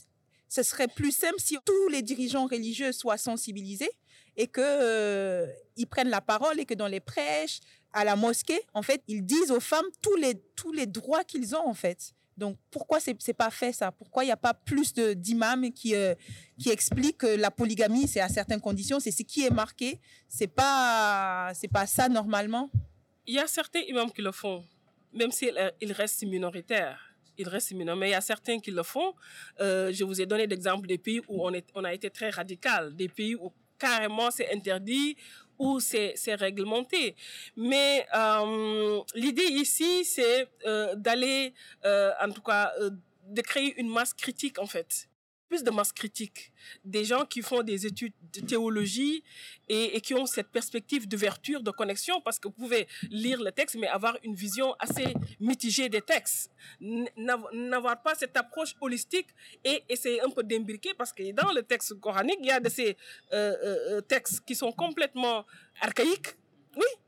ce serait plus simple si tous les dirigeants religieux soient sensibilisés et qu'ils euh, prennent la parole et que dans les prêches, à la mosquée, en fait, ils disent aux femmes tous les, tous les droits qu'ils ont, en fait. Donc, pourquoi c'est n'est pas fait ça? Pourquoi il n'y a pas plus d'imams qui, euh, qui expliquent que la polygamie, c'est à certaines conditions, c'est ce qui est marqué, c'est pas, pas ça normalement. Il y a certains imams qui le font, même s'ils euh, restent minoritaires. Ils restent mais il y a certains qui le font. Euh, je vous ai donné l'exemple des pays où on, est, on a été très radical, des pays où carrément c'est interdit, où c'est réglementé. Mais euh, l'idée ici, c'est euh, d'aller, euh, en tout cas, de créer une masse critique, en fait plus de masse critique, des gens qui font des études de théologie et, qui ont cette perspective d'ouverture, de connexion, parce que vous pouvez lire le texte, mais avoir une vision assez mitigée des textes, n'avoir pas cette approche holistique et essayer un peu d'imbriquer, parce que dans le texte coranique, il y a de ces euh, euh, euh, textes qui sont complètement archaïques, oui,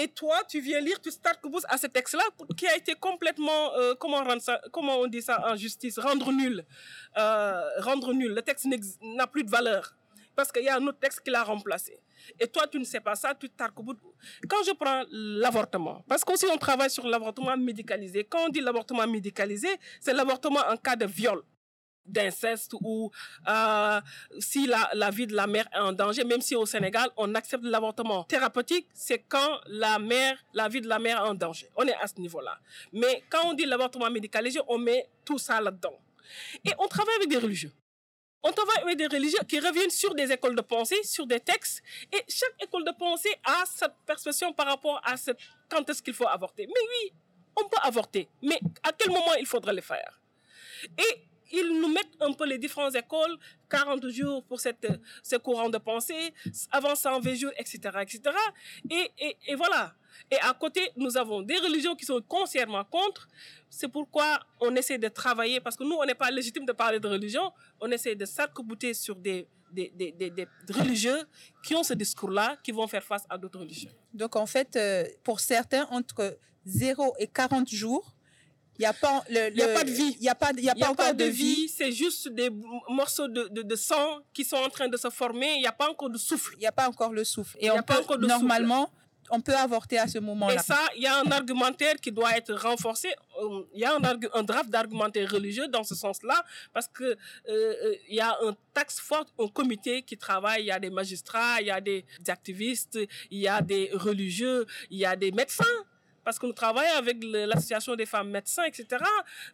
et toi, tu viens lire, tu startes à ce texte-là qui a été complètement, euh, comment, on dit ça en justice, rendre nul. Euh, rendre nul. Le texte n'a plus de valeur parce qu'il y a un autre texte qui l'a remplacé. Et toi, tu ne sais pas ça, tu t'arc-boutes. Quand je prends l'avortement, parce qu'aussi on travaille sur l'avortement médicalisé. Quand on dit l'avortement médicalisé, c'est l'avortement en cas de viol d'inceste ou euh, si la, la, vie de la mère est en danger, même si au Sénégal, on accepte l'avortement thérapeutique, c'est quand la mère, la vie de la mère est en danger. On est à ce niveau-là. Mais quand on dit l'avortement médicalisé, on met tout ça là-dedans. Et on travaille avec des religieux. On travaille avec des religieux qui reviennent sur des écoles de pensée, sur des textes, et chaque école de pensée a cette perception par rapport à quand est-ce qu'il faut avorter. Mais oui, on peut avorter, mais à quel moment il faudra le faire? Et ils nous mettent un peu les différentes écoles, 40 jours pour cette, ce courant de pensée, avant 120 jours, etc., etc. Et, et, voilà. Et à côté, nous avons des religions qui sont consciemment contre. C'est pourquoi on essaie de travailler, parce que nous, on n'est pas légitime de parler de religion, on essaie de s'arc-bouter sur des, des, des, des, religieux qui ont ce discours-là, qui vont faire face à d'autres religions. Donc, en fait, euh, pour certains, entre 0 et 40 jours, il n'y a pas le, a pas de vie. Il n'y a pas, y a, pas encore de, vie. C'est juste des morceaux de, de, sang qui sont en train de se former. Il n'y a pas encore de souffle. Il n'y a pas encore le souffle. Et on peut, normalement, on peut avorter à ce moment-là. Et ça, il y a un argumentaire qui doit être renforcé. Euh, il y a un, un draft d'argumentaire religieux dans ce sens-là, parce que euh, euh, il y a un taxe fort, un comité qui travaille. Il y a des magistrats, il y a des activistes, il y a des religieux, il y a des médecins parce que nous travaillons avec l'association des femmes médecins, etc.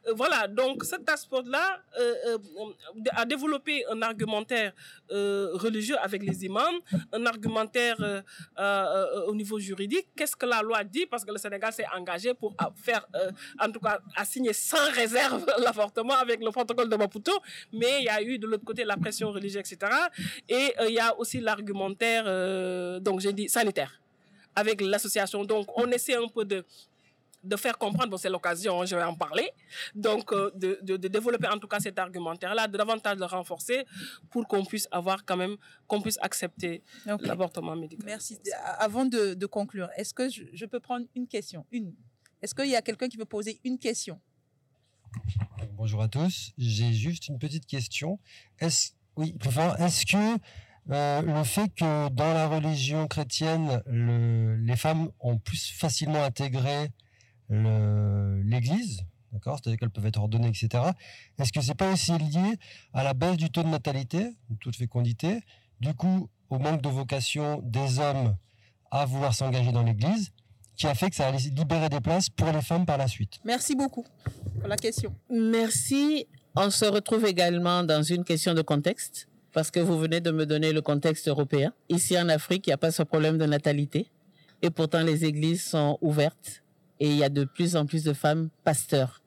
Euh, voilà, donc cet aspect-là euh, euh, a développé un argumentaire religieux avec les imams, un argumentaire au niveau juridique. Qu'est-ce que la loi dit? Parce que le Sénégal s'est engagé pour faire, en tout cas, à signer sans réserve l'avortement avec le protocole de Maputo, mais il y a eu de l'autre côté la pression religieuse, etc. Et il y a aussi l'argumentaire, donc j'ai dit sanitaire avec l'association. Donc, on essaie un peu de, de faire comprendre, bon, c'est l'occasion, je vais en parler, donc euh, de, de, développer en tout cas cet argumentaire-là, de davantage le renforcer pour qu'on puisse avoir quand même, qu'on puisse accepter l'avortement médical. Merci. Avant de, de conclure, est-ce que je, je, peux prendre une question? Une Est-ce qu'il y a quelqu'un qui veut poser une question? Bonjour à tous. J'ai juste une petite question. Est-ce, oui, est-ce que euh, le fait que dans la religion chrétienne, les femmes ont plus facilement intégré l'Église, d'accord, c'est-à-dire qu'elles peuvent être ordonnées, etc. Est-ce que c'est pas aussi lié à la baisse du taux de natalité, de taux de fécondité, du coup au manque de vocation des hommes à vouloir s'engager dans l'Église, qui a fait que ça a libéré des places pour les femmes par la suite? Merci beaucoup pour la question. Merci. On se retrouve également dans une question de contexte parce que vous venez de me donner le contexte européen. Ici en Afrique, il n'y a pas ce problème de natalité. Et pourtant, les églises sont ouvertes et il y a de plus en plus de femmes pasteurs.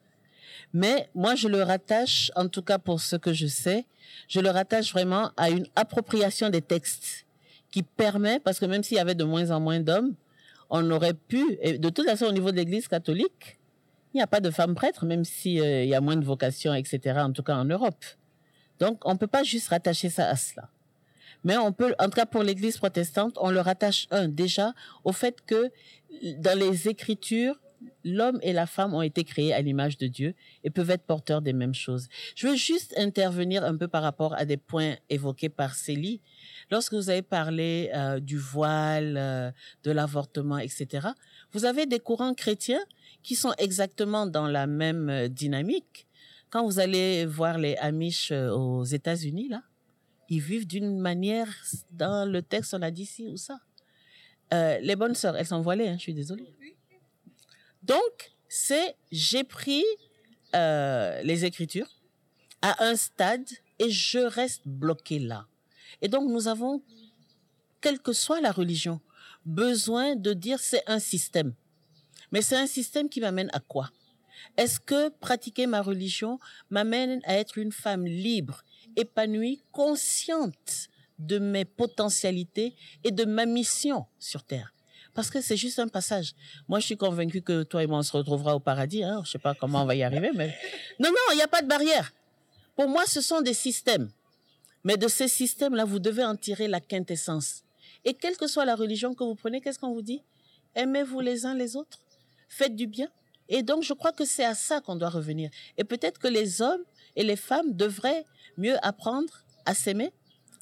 Mais moi, je le rattache, en tout cas pour ce que je sais, je le rattache vraiment à une appropriation des textes qui permet, parce que même s'il y avait de moins en moins d'hommes, on aurait pu, et de toute façon au niveau de l'Église catholique, il n'y a pas de femmes prêtres, même s'il euh, y a moins de vocations, etc., en tout cas en Europe. Donc, on ne peut pas juste rattacher ça à cela. Mais on peut, en tout cas pour l'Église protestante, on le rattache, un, déjà, au fait que dans les Écritures, l'homme et la femme ont été créés à l'image de Dieu et peuvent être porteurs des mêmes choses. Je veux juste intervenir un peu par rapport à des points évoqués par Célie. Lorsque vous avez parlé euh, du voile, euh, de l'avortement, etc., vous avez des courants chrétiens qui sont exactement dans la même euh, dynamique quand vous allez voir les Amish euh, aux États-Unis, là, ils vivent d'une manière, dans le texte, on a dit ci ou ça. Euh, les bonnes sœurs, elles sont voilées, hein, je suis désolée. Donc, c'est, j'ai pris euh, les Écritures à un stade et je reste bloqué là. Et donc, nous avons, quelle que soit la religion, besoin de dire c'est un système. Mais c'est un système qui m'amène à quoi? Est-ce que pratiquer ma religion m'amène à être une femme libre, épanouie, consciente de mes potentialités et de ma mission sur Terre? Parce que c'est juste un passage. Moi, je suis convaincue que toi et moi, on se retrouvera au paradis. Hein. Je sais pas comment on va y arriver, mais non, non, il n'y a pas de barrière. Pour moi, ce sont des systèmes. Mais de ces systèmes-là, vous devez en tirer la quintessence. Et quelle que soit la religion que vous prenez, qu'est-ce qu'on vous dit? Aimez-vous les uns les autres? Faites du bien? Et donc, je crois que c'est à ça qu'on doit revenir. Et peut-être que les hommes et les femmes devraient mieux apprendre à s'aimer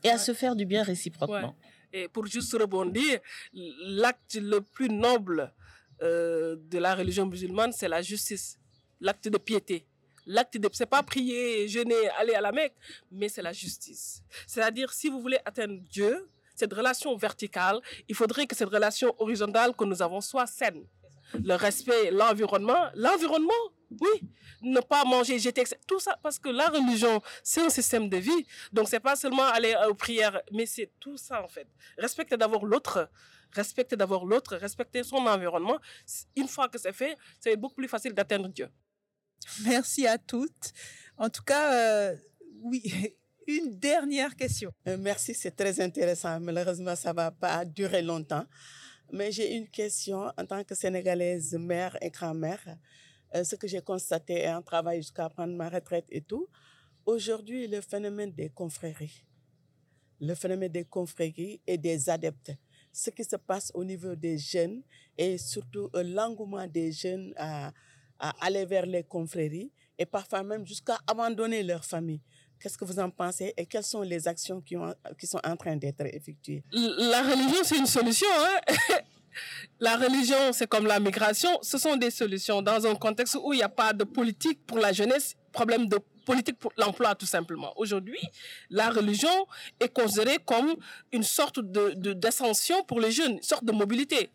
et à se faire du bien réciproquement. Et pour juste rebondir, l'acte le plus noble euh, de la religion musulmane, c'est la justice, l'acte de piété. L'acte de, c'est pas prier, jeûner, aller à la Mecque, mais c'est la justice. C'est-à-dire, si vous voulez atteindre Dieu, cette relation verticale, il faudrait que cette relation horizontale que nous avons soit saine le respect, l'environnement. L'environnement, oui. Ne pas manger, jeter, tout ça, parce que la religion, c'est un système de vie. Donc, c'est pas seulement aller aux prières, mais c'est tout ça, en fait. Respecter d'abord l'autre, respecter d'abord l'autre, respecter son environnement. Une fois que c'est fait, c'est beaucoup plus facile d'atteindre Dieu. Merci à toutes. En tout cas, euh, oui, une dernière question. Euh, merci, c'est très intéressant. Malheureusement, ça va pas durer longtemps. Mais j'ai une question en tant que Sénégalaise, mère et grand-mère. Euh, ce que j'ai constaté en travail jusqu'à prendre ma retraite et tout. Aujourd'hui, le phénomène des confréries, le phénomène des confréries et des adeptes, ce qui se passe au niveau des jeunes et surtout euh, l'engouement des jeunes à aller vers les confréries et parfois même jusqu'à abandonner leur famille. Qu'est-ce que vous en pensez et quelles sont les actions qui, ont, qui sont en train d'être effectuées? La religion, c'est une solution. Hein? La religion, c'est comme la migration. Ce sont des solutions dans un contexte où il n'y a pas de politique pour la jeunesse, problème de politique pour l'emploi tout simplement. Aujourd'hui, la religion est considérée comme une sorte de d'ascension pour les jeunes, une sorte de mobilité.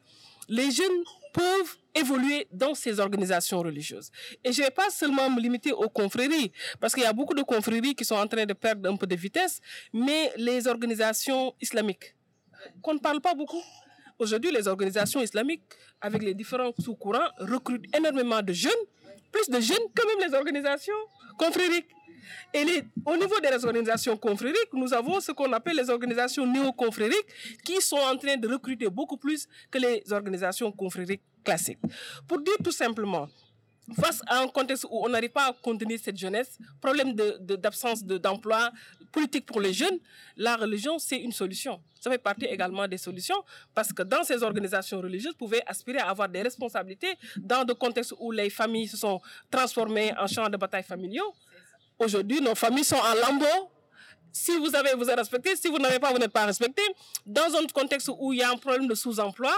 Les jeunes peuvent évoluer dans ces organisations religieuses. Et je ne vais pas seulement me limiter aux confréries, parce qu'il y a beaucoup de confréries qui sont en train de perdre un peu de vitesse, mais les organisations islamiques, qu'on ne parle pas beaucoup. Aujourd'hui, les organisations islamiques, avec les différents sous-courants, recrutent énormément de jeunes, plus de jeunes que même les organisations confrériques. Et au niveau des organisations confrériques, nous avons ce qu'on appelle les organisations néo-confrériques qui sont en train de recruter beaucoup plus que les organisations confrériques classiques. Pour dire tout simplement, face à un contexte où on n'arrive pas à contenir cette jeunesse, problème d'absence de, d'emploi, politique pour les jeunes, la religion, c'est une solution. Ça fait partie également des solutions parce que dans ces organisations religieuses, vous pouvez aspirer à avoir des responsabilités dans des contextes où les familles se sont transformées en champs de bataille familiaux. Aujourd'hui, nos familles sont en lambeaux si vous avez, vous êtes respecté. Si vous n'avez pas, vous n'êtes pas respecté. Dans un contexte où il y a un problème de sous-emploi,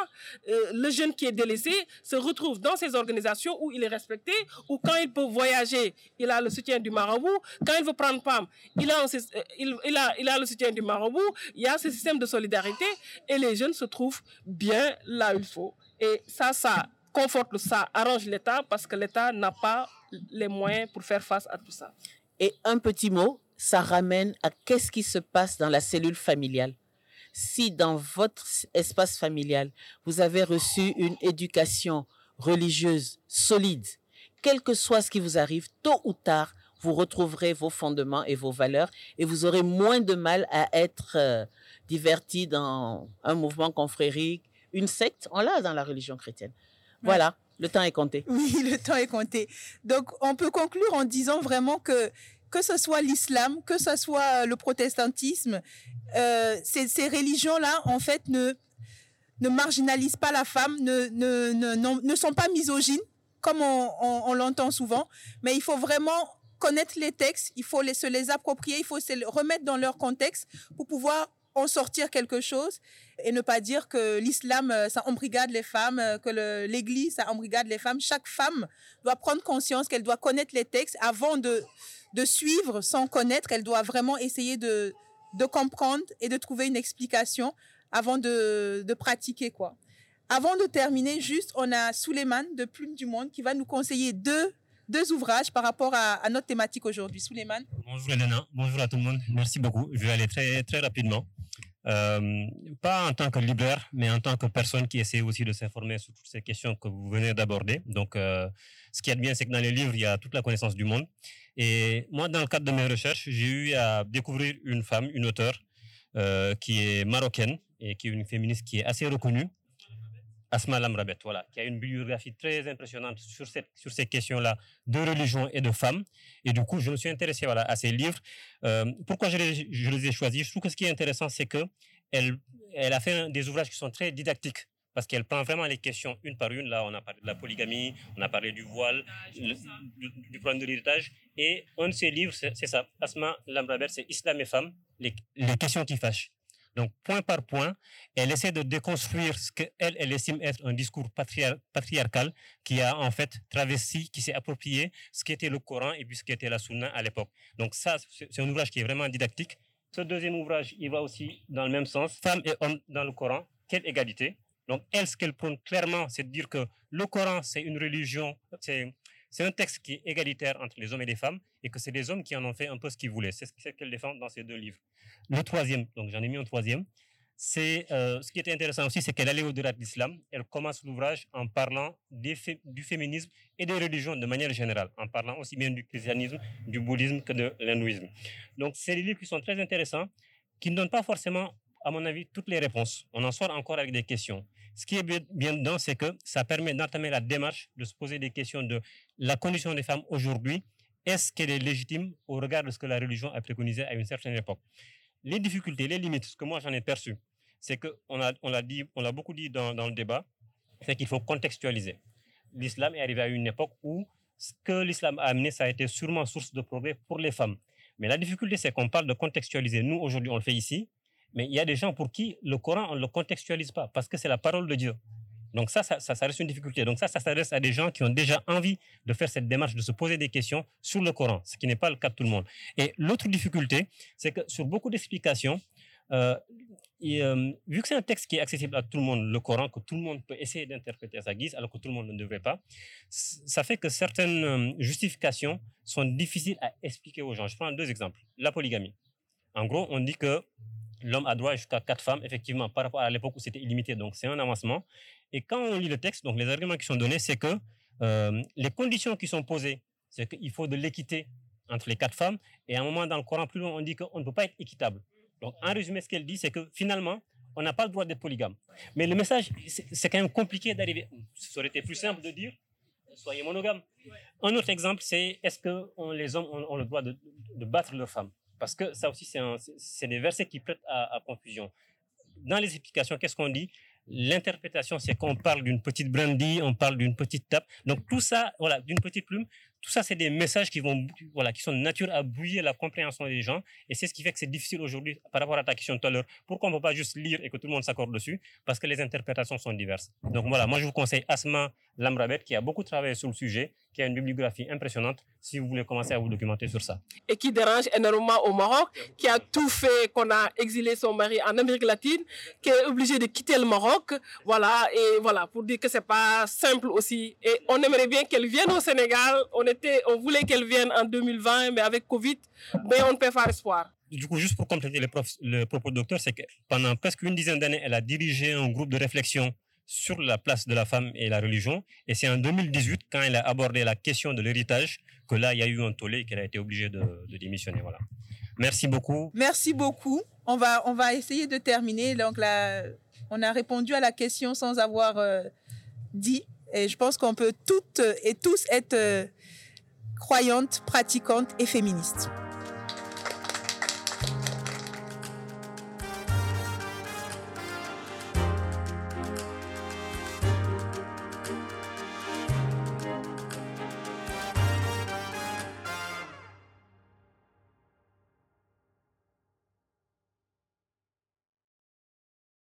euh, le jeune qui est délaissé se retrouve dans ces organisations où il est respecté, où quand il peut voyager, il a le soutien du marabout. Quand il veut prendre femme, il a, euh, il, a, il a le soutien du marabout. Il y a ce système de solidarité et les jeunes se trouvent bien là où il faut. Et ça, ça conforte, ça arrange l'État parce que l'État n'a pas les moyens pour faire face à tout ça. Et un petit mot ça ramène à qu'est-ce qui se passe dans la cellule familiale. Si dans votre espace familial, vous avez reçu une éducation religieuse solide, quel que soit ce qui vous arrive, tôt ou tard, vous retrouverez vos fondements et vos valeurs et vous aurez moins de mal à être euh, diverti dans un mouvement confrérique, une secte. On l'a dans la religion chrétienne. Voilà, le temps est compté. Oui, le temps est compté. Donc, on peut conclure en disant vraiment que que ce soit l'islam, que ce soit le protestantisme, euh, ces, ces religions-là, en fait, ne, ne marginalisent pas la femme, ne, ne, ne, ne sont pas misogynes, comme on, on, l'entend souvent, mais il faut vraiment connaître les textes, il faut les, se les approprier, il faut se les remettre dans leur contexte pour pouvoir en sortir quelque chose et ne pas dire que l'islam, euh, ça embrigade les femmes, euh, que l'Église, ça embrigade les femmes. Chaque femme doit prendre conscience qu'elle doit connaître les textes avant de, de suivre sans connaître. Elle doit vraiment essayer de, de comprendre et de trouver une explication avant de, de pratiquer. quoi. Avant de terminer, juste, on a Souleymane de Plume du Monde qui va nous conseiller deux, deux ouvrages par rapport à, notre thématique aujourd'hui. Souleymane. Bonjour Elena, bonjour à tout le monde. Merci beaucoup. Je vais aller très, très rapidement. Euh, pas en tant que libraire, mais en tant que personne qui essaie aussi de s'informer sur toutes ces questions que vous venez d'aborder. Donc, euh, ce qui est bien, c'est que dans les livres, il y a toute la connaissance du monde. Et moi, dans le cadre de mes recherches, j'ai eu à découvrir une femme, une auteure, euh, qui est marocaine et qui est une féministe qui est assez reconnue, Asma Lamrabet, voilà, qui a une biographie très impressionnante sur, cette, sur ces questions-là de religion et de femmes. Et du coup, je me suis intéressé voilà, à ces livres. Euh, pourquoi je les, je les, ai choisis? Je trouve que ce qui est intéressant, c'est que elle, elle a fait des ouvrages qui sont très didactiques parce qu'elle prend vraiment les questions une par une. Là, on a parlé de la polygamie, on a parlé du voile, du, du, problème de l'héritage. Et un de ses livres, c'est ça, Asma Lamrabet, c'est Islam et femmes, les, les questions qui fâchent. Donc, point par point, elle essaie de déconstruire ce qu'elle, elle estime être un discours patriar patriarcal qui a en fait travesti, qui s'est approprié ce qu'était le Coran et puis ce qu'était la Sunna à l'époque. Donc ça, c'est un ouvrage qui est vraiment didactique. Ce deuxième ouvrage, il va aussi dans le même sens. Femmes et hommes dans le Coran, quelle égalité Donc, elle, ce qu'elle prône clairement, c'est de dire que le Coran, c'est une religion, c'est c'est un texte qui est égalitaire entre les hommes et les femmes et que c'est les hommes qui en ont fait un peu ce qu'ils voulaient. C'est ce qu'elle défend dans ces deux livres. Le troisième, donc j'en ai mis un troisième, c'est euh, ce qui était intéressant aussi, c'est qu'elle allait au-delà de l'islam. Elle commence l'ouvrage en parlant du féminisme et des religions de manière générale, en parlant aussi bien du christianisme, du bouddhisme que de l'hindouisme. Donc c'est des livres qui sont très intéressants, qui ne donnent pas forcément, à mon avis, toutes les réponses. On en sort encore avec des questions. Ce qui est bien dedans, c'est que ça permet d'entamer la démarche, de se poser des questions de la condition des femmes aujourd'hui. Est-ce qu'elle est légitime au regard de ce que la religion a préconisé à une certaine époque? Les difficultés, les limites, ce que moi j'en ai perçu, c'est qu'on l'a on l'a dit, on l'a beaucoup dit dans le débat, c'est qu'il faut contextualiser. L'islam est arrivé à une époque où ce que l'islam a amené, ça a été sûrement source de progrès pour les femmes. Mais la difficulté, c'est qu'on parle de contextualiser. Nous, aujourd'hui, on le fait ici, mais il y a des gens pour qui le Coran, on ne le contextualise pas parce que c'est la parole de Dieu. Donc ça ça, ça, reste une difficulté. Donc ça, ça s'adresse à des gens qui ont déjà envie de faire cette démarche, de se poser des questions sur le Coran, ce qui n'est pas le cas de tout le monde. Et l'autre difficulté, c'est que sur beaucoup d'explications, euh, euh, vu que c'est un texte qui est accessible à tout le monde, le Coran, que tout le monde peut essayer d'interpréter à sa guise, alors que tout le monde ne devrait pas, ça fait que certaines euh, justifications sont difficiles à expliquer aux gens. Je prends deux exemples. La polygamie. En gros, on dit que l'homme a droit jusqu'à quatre femmes, effectivement, par rapport à l'époque où c'était illimité. Donc, c'est un avancement. Et quand on lit le texte, donc les arguments qui sont donnés, c'est que euh, les conditions qui sont posées, c'est qu'il faut de l'équité entre les quatre femmes. Et à un moment dans le Coran, plus loin, on dit qu'on ne peut pas être équitable. Donc, en résumé, ce qu'elle dit, c'est que finalement, on n'a pas le droit d'être polygame. Mais le message, c'est quand même compliqué d'arriver. Ça aurait été plus simple de dire soyez monogame. Un autre exemple, c'est est-ce que les hommes ont, le droit de, battre leurs femmes? Parce que ça aussi, c'est des versets qui prêtent à, confusion. Dans les explications, qu'est-ce qu'on dit? L'interprétation, c'est qu'on parle d'une petite brindille, on parle d'une petite tape. Donc tout ça, voilà, d'une petite plume, tout ça, c'est des messages qui vont, voilà, qui sont de nature à brouiller la compréhension des gens. Et c'est ce qui fait que c'est difficile aujourd'hui par rapport à ta question tout à l'heure. Pourquoi on ne peut pas juste lire et que tout le monde s'accorde dessus? Parce que les interprétations sont diverses. Donc voilà, moi, je vous conseille Asma Lamrabet, qui a beaucoup travaillé sur le sujet, qui a une bibliographie impressionnante, si vous voulez commencer à vous documenter sur ça. Et qui dérange énormément au Maroc, qui a tout fait, qu'on a exilé son mari en Amérique latine, qui est obligé de quitter le Maroc. Voilà, et voilà, pour dire que c'est pas simple aussi. Et on aimerait bien qu'elle vienne au Sénégal. On voulait qu'elle vienne en 2020, mais avec Covid, ben, on ne peut pas faire espoir. Du coup, juste pour compléter le, le propos du docteur, c'est que pendant presque une dizaine d'années, elle a dirigé un groupe de réflexion sur la place de la femme et la religion. Et c'est en 2018, quand elle a abordé la question de l'héritage, que là, il y a eu un tollé et qu'elle a été obligée de, démissionner. Voilà. Merci beaucoup. Merci beaucoup. On va, on va essayer de terminer. Donc là, on a répondu à la question sans avoir euh, dit. Et je pense qu'on peut toutes et tous être... Euh, croyante, pratiquante et féministe.